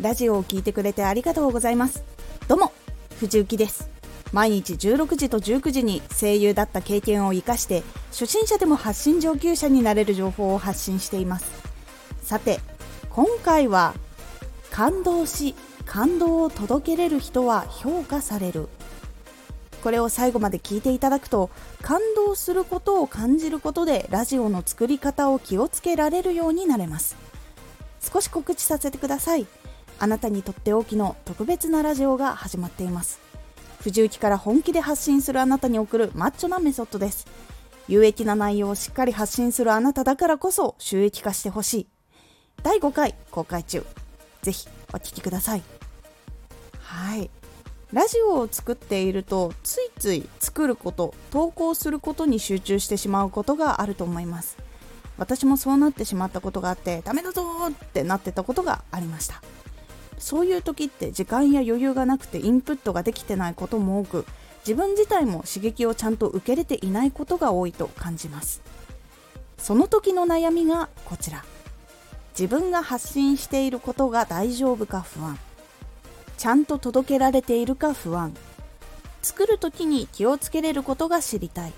ラジオを聞いてくれてありがとうございます。どうも藤幸です。毎日16時と19時に声優だった経験を生かして初心者でも発信上級者になれる情報を発信しています。さて今回は感動し感動を届けれる人は評価される。これを最後まで聞いていただくと感動することを感じることでラジオの作り方を気をつけられるようになれます。少し告知させてください。あなたにとっておきの特別なラジオが始まっています。藤雪から本気で発信するあなたに送るマッチョなメソッドです。有益な内容をしっかり発信するあなただからこそ収益化してほしい。第5回公開中。ぜひお聴きください。はい。ラジオを作っているとついつい作ること投稿することに集中してしまうことがあると思います。私もそうなってしまったことがあってダメだぞってなってたことがありました。そういう時って時間や余裕がなくてインプットができてないことも多く自分自体も刺激をちゃんと受け入れていないことが多いと感じます。その時の悩みがこちら。自分が発信していることが大丈夫か不安。ちゃんと届けられているか不安。作る時に気をつけれることが知りたい。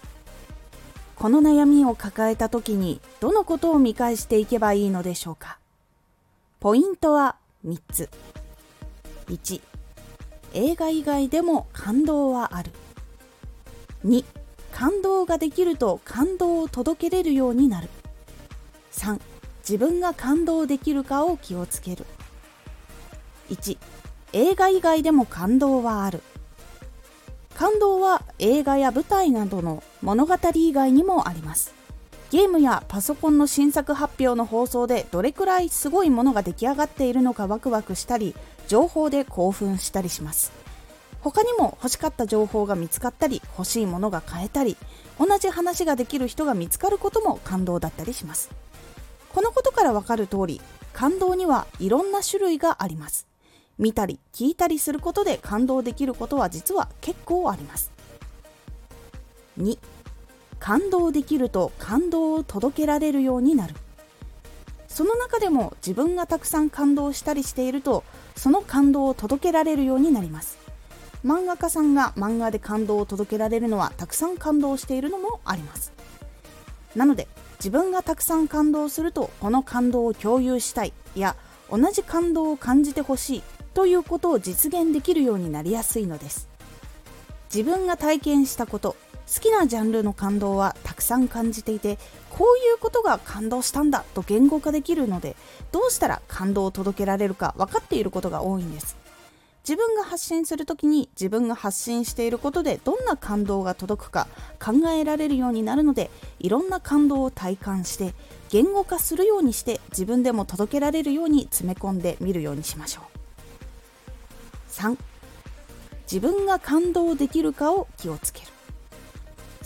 この悩みを抱えた時にどのことを見返していけばいいのでしょうか。ポイントは3つ。1映画以外でも感動はある。2感動ができると感動を届けれるようになる。3自分が感動できるかを気をつける。1映画以外でも感動はある。感動は映画や舞台などの物語以外にもあります。ゲームやパソコンの新作発表の放送でどれくらいすごいものが出来上がっているのかワクワクしたり情報で興奮したりします。他にも欲しかった情報が見つかったり欲しいものが買えたり同じ話ができる人が見つかることも感動だったりします。このことからわかる通り感動にはいろんな種類があります。見たり聞いたりすることで感動できることは実は結構あります。2感動できると感動を届けられるようになる。その中でも自分がたくさん感動したりしているとその感動を届けられるようになります。漫画家さんが漫画で感動を届けられるのはたくさん感動しているのもあります。なので自分がたくさん感動するとこの感動を共有したいや同じ感動を感じてほしいということを実現できるようになりやすいのです。自分が体験したこと好きなジャンルの感動はたくさん感じていてこういうことが感動したんだと言語化できるのでどうしたら感動を届けられるか分かっていることが多いんです。自分が発信する時に自分が発信していることでどんな感動が届くか考えられるようになるのでいろんな感動を体感して言語化するようにして自分でも届けられるように詰め込んでみるようにしましょう。3自分が感動できるかを気をつけ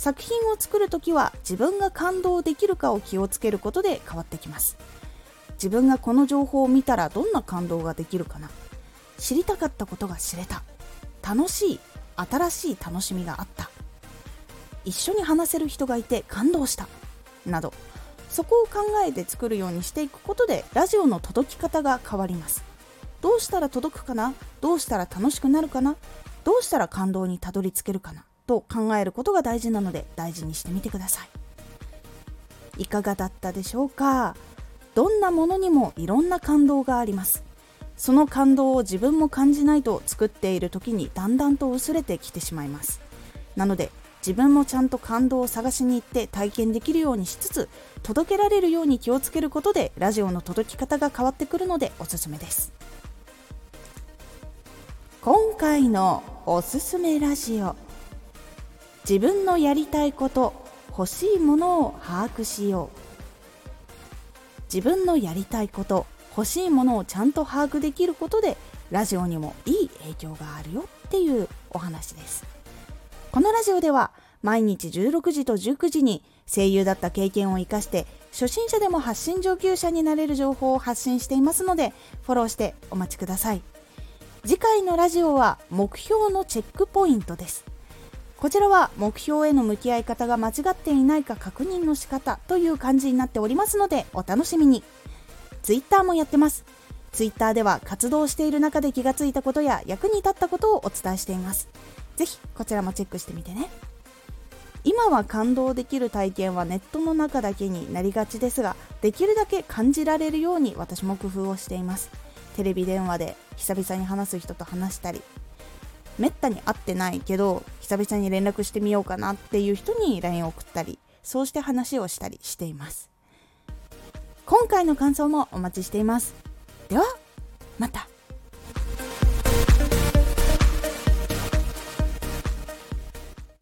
作品を作るときは自分が感動できるかを気をつけることで変わってきます。自分がこの情報を見たらどんな感動ができるかな。知りたかったことが知れた。楽しい新しい楽しみがあった。一緒に話せる人がいて感動した。などそこを考えて作るようにしていくことでラジオの届き方が変わります。どうしたら届くかな？どうしたら楽しくなるかな？どうしたら感動にたどり着けるかな？と考えることが大事なので大事にしてみてください。いかがだったでしょうか？どんなものにもいろんな感動があります。その感動を自分も感じないと作っている時にだんだんと薄れてきてしまいます。なので自分もちゃんと感動を探しに行って体験できるようにしつつ届けられるように気をつけることでラジオの届き方が変わってくるのでおすすめです。今回のおすすめラジオ。自分のやりたいこと欲しいものを把握しよう。自分のやりたいこと欲しいものをちゃんと把握できることでラジオにもいい影響があるよっていうお話です。このラジオでは毎日16時と19時に声優だった経験を生かして初心者でも発信上級者になれる情報を発信していますのでフォローしてお待ちください。次回のラジオは目標のチェックポイントです。こちらは目標への向き合い方が間違っていないか確認の仕方という感じになっておりますのでお楽しみに。Twitter もやってます。Twitter では活動している中で気がついたことや役に立ったことをお伝えしています。ぜひこちらもチェックしてみてね。今は感動できる体験はネットの中だけになりがちですができるだけ感じられるように私も工夫をしています。テレビ電話で久々に話す人と話したりめったに会ってないけど久々に連絡してみようかなっていう人に LINE を送ったりそうして話をしたりしています。今回の感想もお待ちしています。ではまた。